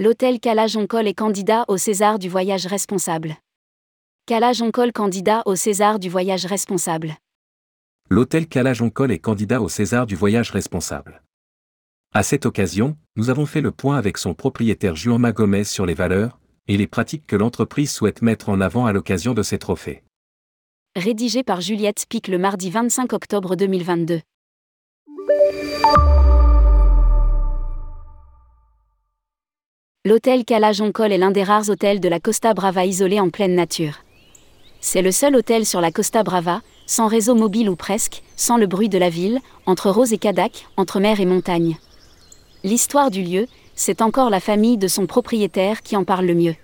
L'hôtel Cala-Joncol est candidat au César du voyage responsable. Cala-Joncol candidat au César du voyage responsable. L'hôtel Cala-Joncol est candidat au César du voyage responsable. À cette occasion, nous avons fait le point avec son propriétaire Juan Magomez sur les valeurs et les pratiques que l'entreprise souhaite mettre en avant à l'occasion de ces trophées. Rédigé par Juliette Pic le mardi 25 octobre 2022. L'hôtel Cala-Joncol est l'un des rares hôtels de la Costa Brava isolé en pleine nature. C'est le seul hôtel sur la Costa Brava, sans réseau mobile ou presque, sans le bruit de la ville, entre Rose et Cadac, entre mer et montagne. L'histoire du lieu, c'est encore la famille de son propriétaire qui en parle le mieux.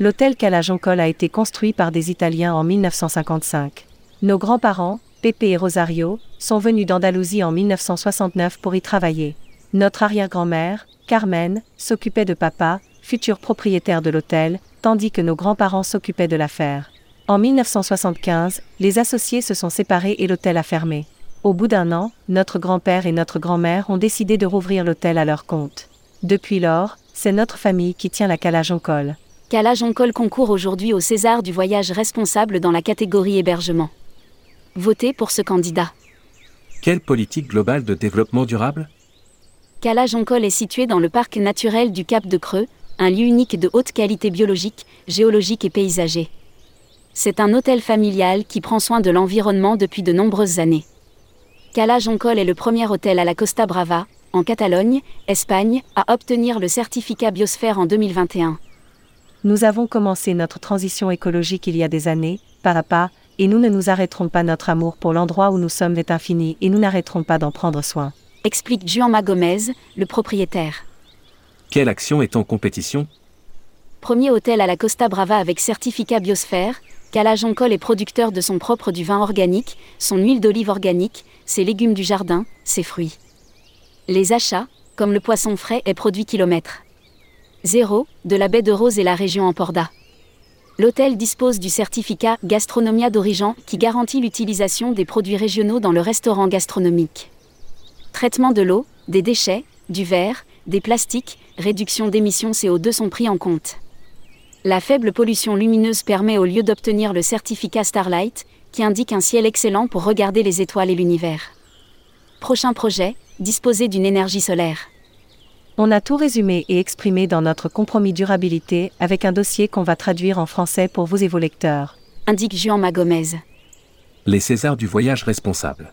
L'hôtel Cala-Joncol a été construit par des Italiens en 1955. Nos grands-parents, Pepe et Rosario, sont venus d'Andalousie en 1969 pour y travailler. Notre arrière-grand-mère, Carmen, s'occupait de papa, futur propriétaire de l'hôtel, tandis que nos grands-parents s'occupaient de l'affaire. En 1975, les associés se sont séparés et l'hôtel a fermé. Au bout d'un an, notre grand-père et notre grand-mère ont décidé de rouvrir l'hôtel à leur compte. Depuis lors, c'est notre famille qui tient la calage en col. Calage en col concourt aujourd'hui au César du voyage responsable dans la catégorie hébergement. Votez pour ce candidat. Quelle politique globale de développement durable? Cala-Joncol est situé dans le parc naturel du Cap de Creux, un lieu unique de haute qualité biologique, géologique et paysager. C'est un hôtel familial qui prend soin de l'environnement depuis de nombreuses années. Cala-Joncol est le premier hôtel à la Costa Brava, en Catalogne, Espagne, à obtenir le certificat Biosphère en 2021. Nous avons commencé notre transition écologique il y a des années, pas à pas, et nous ne nous arrêterons pas. Notre amour pour l'endroit où nous sommes est infini et nous n'arrêterons pas d'en prendre soin explique Juan Magomez, le propriétaire. Quelle action est en compétition? Premier hôtel à la Costa Brava avec certificat biosphère, Calajoncol est producteur de son propre du vin organique, son huile d'olive organique, ses légumes du jardin, ses fruits. Les achats, comme le poisson frais, est produit kilomètre. Zéro, de la baie de Rose et la région Emporda. L'hôtel dispose du certificat Gastronomia d'Origine qui garantit l'utilisation des produits régionaux dans le restaurant gastronomique. Traitement de l'eau, des déchets, du verre, des plastiques, réduction d'émissions CO2 sont pris en compte. La faible pollution lumineuse permet au lieu d'obtenir le certificat Starlight, qui indique un ciel excellent pour regarder les étoiles et l'univers. Prochain projet, disposer d'une énergie solaire. On a tout résumé et exprimé dans notre compromis durabilité avec un dossier qu'on va traduire en français pour vous et vos lecteurs. Indique Juan Magomez. Les Césars du voyage responsable.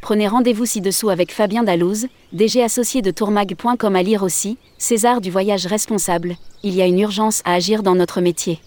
Prenez rendez-vous ci-dessous avec Fabien Dallouze, DG associé de tourmag.com à lire aussi, César du voyage responsable, il y a une urgence à agir dans notre métier.